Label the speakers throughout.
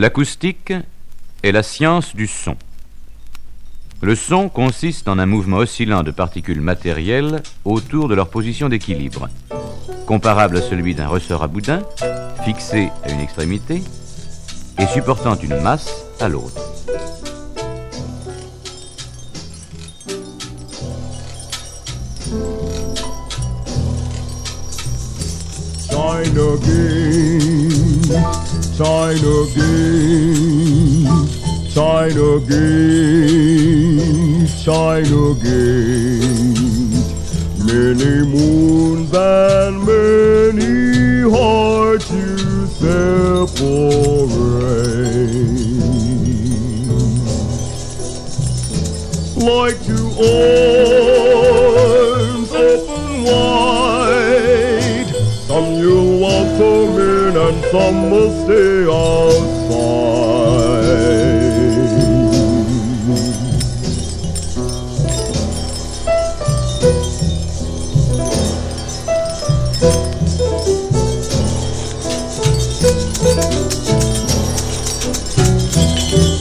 Speaker 1: L'acoustique est la science du son. Le son consiste en un mouvement oscillant de particules matérielles autour de leur position d'équilibre, comparable à celui d'un ressort à boudin, fixé à une extrémité et supportant une masse à l'autre.
Speaker 2: sign again, sign again, sign again. Many moons and many hearts you separate. Like to all. Some will stay outside.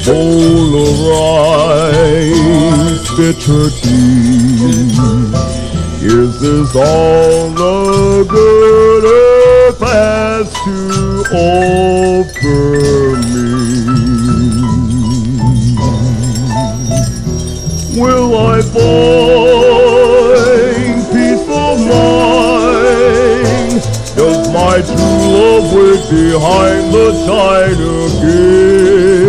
Speaker 2: bowl of rice, bitter tea. Is this all the good has to offer me? Will I find peace of mind? Does my true love wait behind the china gate?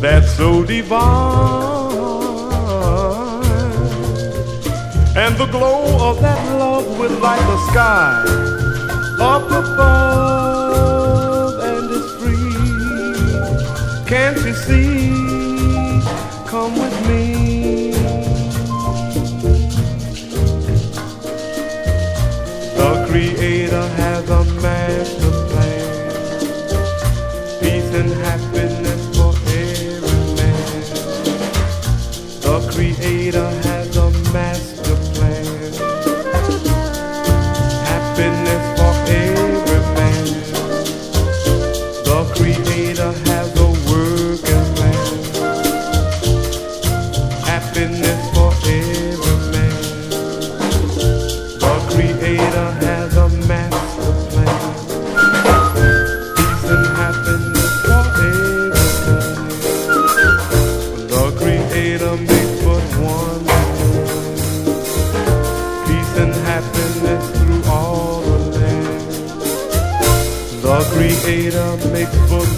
Speaker 3: that's so divine. And the glow of that love will light the sky up above and it's free. Can't you see?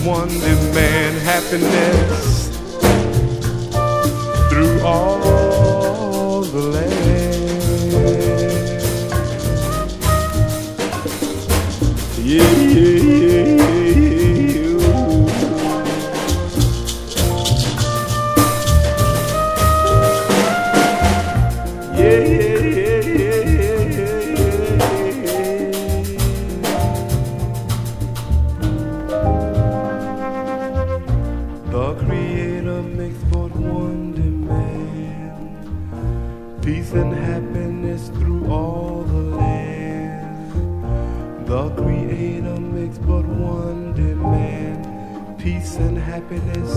Speaker 3: one demand happiness through all
Speaker 4: this.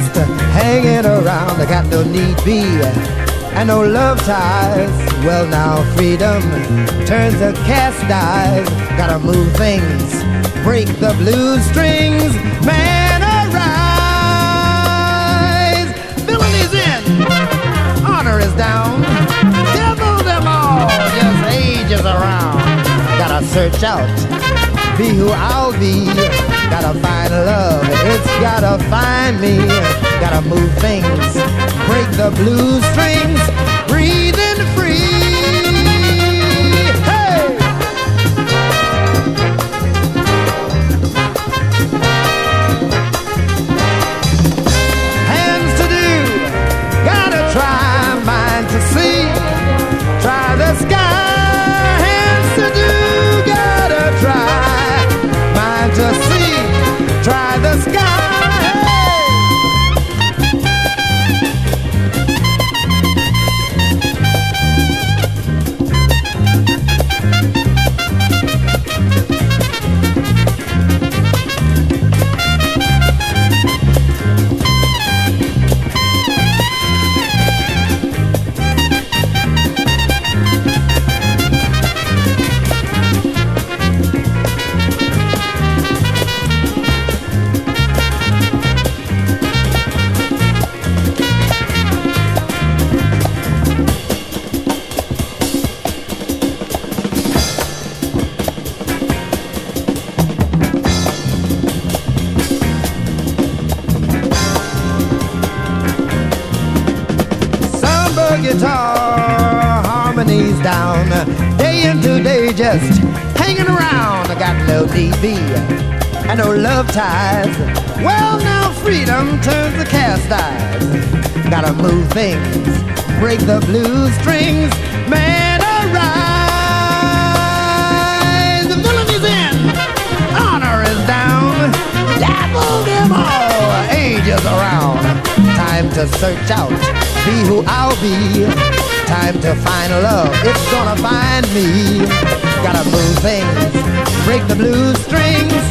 Speaker 4: Just hanging around. I got no need be and no love ties. Well now freedom turns to cast eyes. Gotta move things, break the blue strings, man arise. In, honor is down, devil them all, just ages around. Search out be who I'll be. Gotta find love, it's gotta find me. Gotta move things, break the blue strings, breathing free. Guitar, harmonies down, day into day just hanging around. I got no DB and no love ties. Well, now freedom turns to cast eyes. Gotta move things, break the blue strings, man arise. The villain is in, honor is down, dabble them all, ages around. Time to search out, be who I'll be. Time to find love, it's gonna find me. Gotta move things, break the blue strings,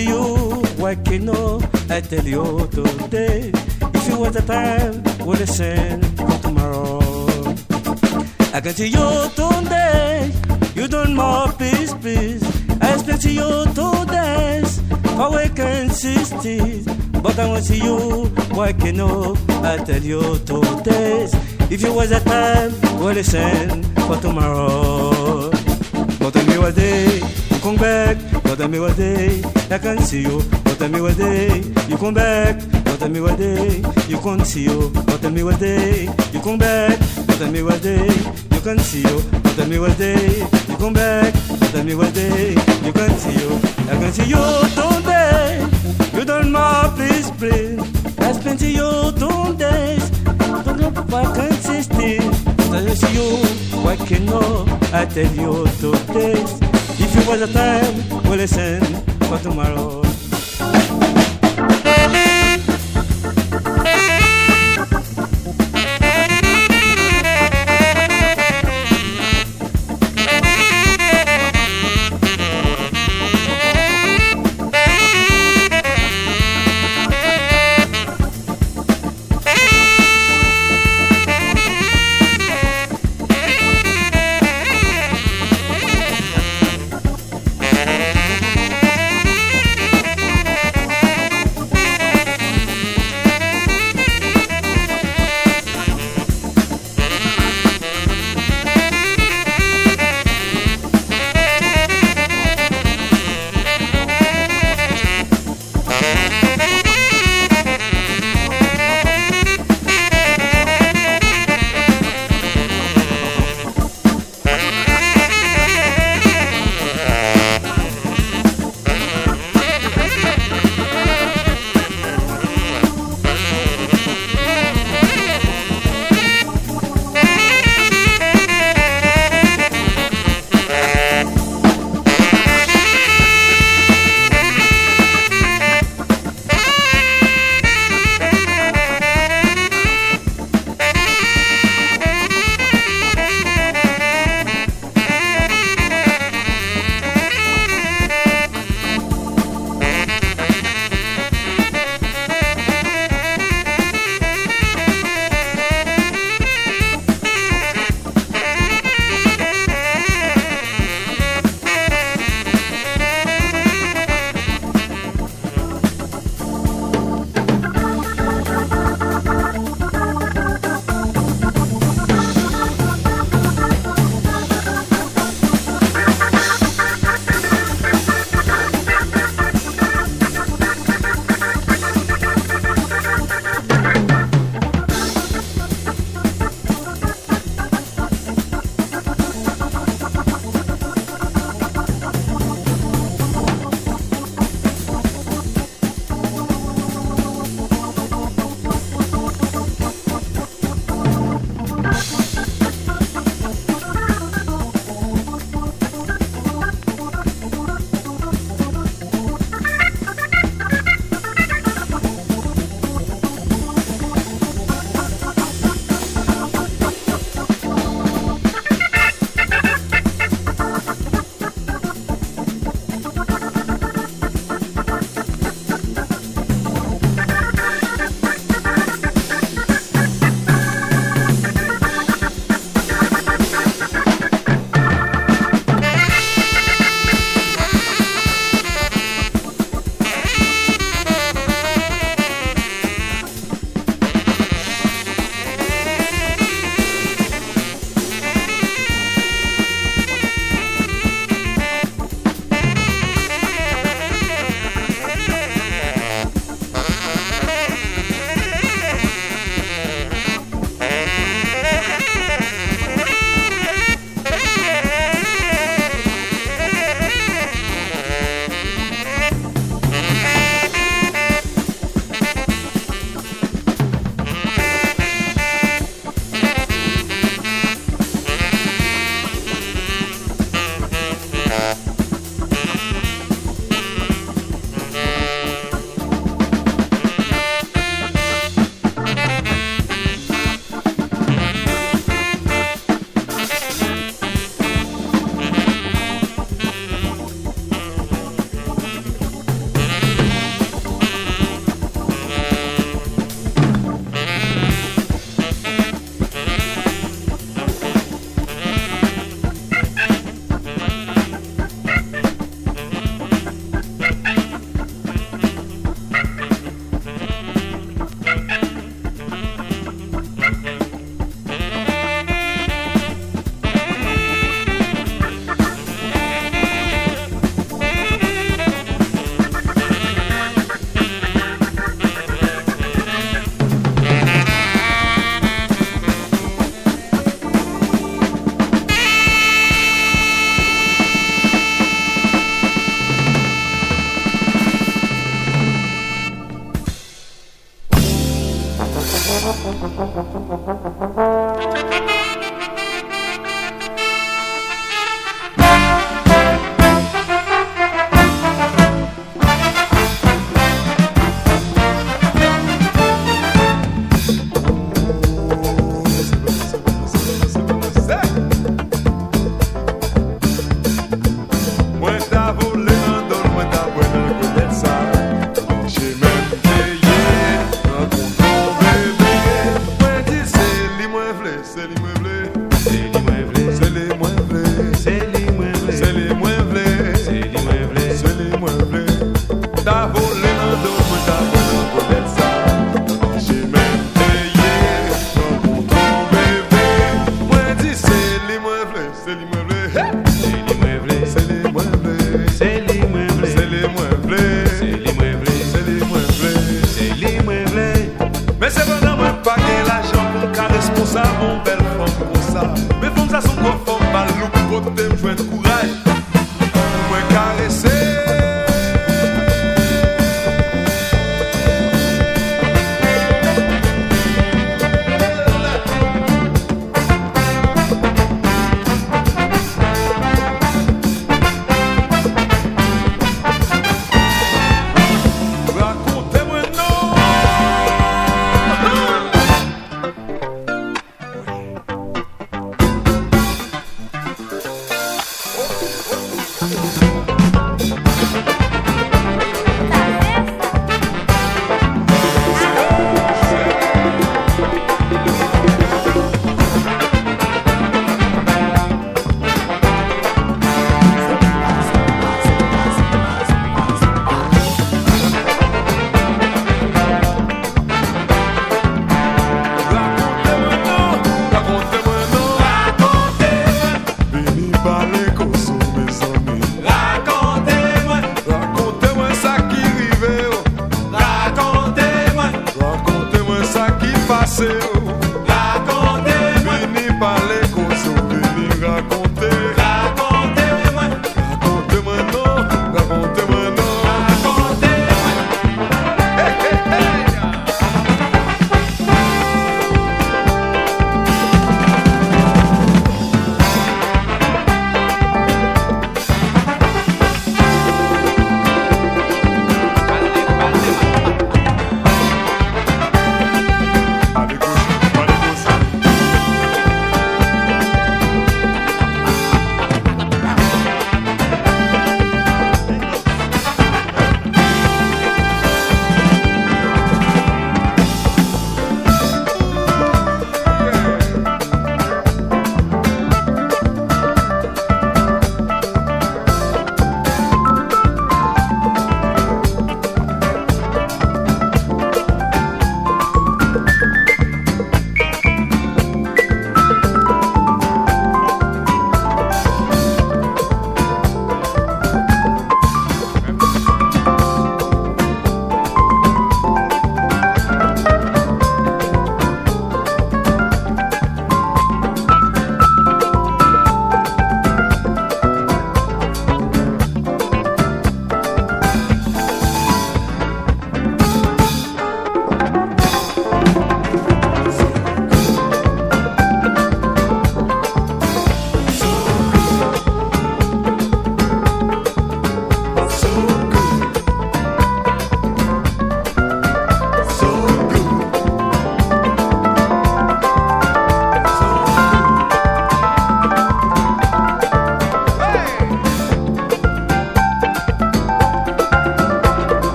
Speaker 5: you, can no? I tell you today. If you want the time, we'll listen for tomorrow. I can see you today. You don't more peace, peace. I expect you to dance. We can insist. But I want to see you, can no? I tell you today. If you was the time, we'll listen for tomorrow. But me what day come back. But me what day I can see you. But tell me what day you come back. But tell me what day you can see you. But tell me what day you come back. But tell me what day you can see you. But tell me what day you come back. But tell me what day you can see you. I can see you today. You don't more please, please. I spent you two days. Don't know if I can insist. I see you, why can no? I tell you today. If you was a time, we'll listen for tomorrow.